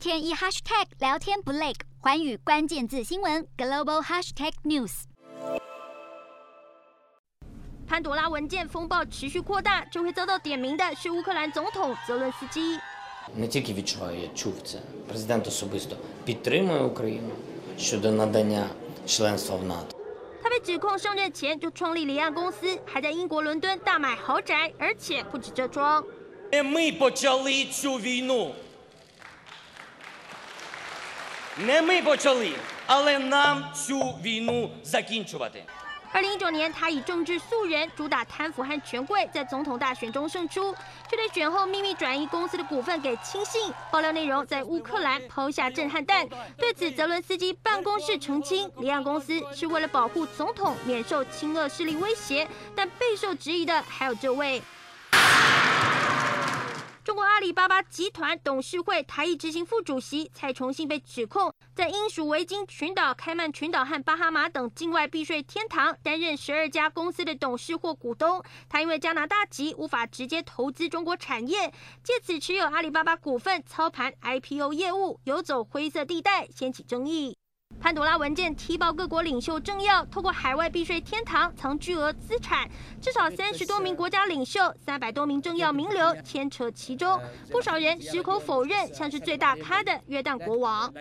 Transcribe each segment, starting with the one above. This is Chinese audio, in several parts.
天一 hashtag 聊天不累，环宇关键字新闻 global hashtag news。潘朵拉文件风暴持续扩大，就会遭到点名的是乌克兰总统泽伦斯基。他被指控上任前就创立离岸公司，还在英国伦敦大买豪宅，而且不止这桩。二零一九年，他以政治素人，主打贪腐和权贵，在总统大选中胜出，却在选后秘密转移公司的股份给亲信。爆料内容在乌克兰抛下震撼弹。对此，泽伦斯基办公室澄清，离岸公司是为了保护总统免受亲俄势力威胁，但备受质疑的还有这位。中国阿里巴巴集团董事会台裔执行副主席蔡崇信被指控在英属维京群岛、开曼群岛和巴哈马等境外避税天堂担任十二家公司的董事或股东。他因为加拿大籍无法直接投资中国产业，借此持有阿里巴巴股份操盘 IPO 业务，游走灰色地带，掀起争议。潘朵拉文件踢爆各国领袖政要透过海外避税天堂藏巨额资产，至少三十多名国家领袖、三百多名政要名流牵扯其中，不少人矢口否认，像是最大咖的约旦国王。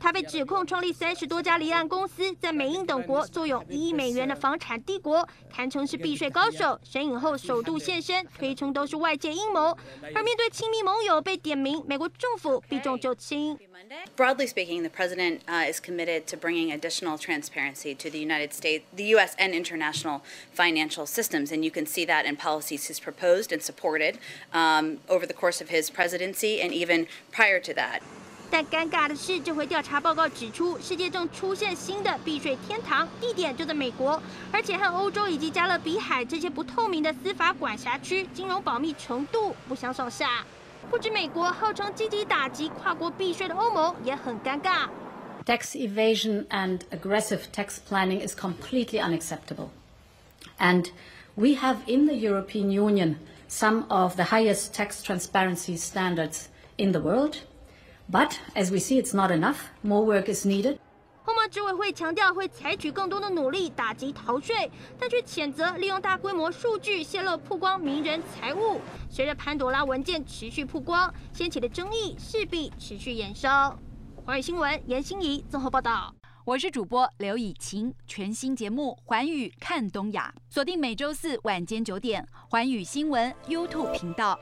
他被指控创立三十多家离岸公司，在美、英等国坐拥一亿美元的房产帝国，堪称是避税高手。神隐后首度现身，推称都是外界阴谋。而面对亲密盟友被点名，美国政府避重就轻。Broadly speaking, the president is committed to bringing additional transparency to the United States, the U.S. and international financial systems, and you can see that in policies he's proposed and supported over the course of his presidency and even prior to that. 但尴尬的是，这回调查报告指出，世界正出现新的避税天堂，地点就在美国，而且和欧洲以及加勒比海这些不透明的司法管辖区，金融保密程度不相上下。不止美国，号称积极打击跨国避税的欧盟也很尴尬。Tax evasion and aggressive tax planning is completely unacceptable, and we have in the European Union some of the highest tax transparency standards in the world. But as we see, it's not enough. More work is needed. 欧盟执委会强调会采取更多的努力打击逃税，但却谴责利用大规模数据泄露曝光名人财物。随着潘朵拉文件持续曝光，掀起的争议势必持续延烧。寰宇新闻严心怡综合报道。我是主播刘以晴，全新节目环宇看东亚，锁定每周四晚间九点环宇新闻 YouTube 频道。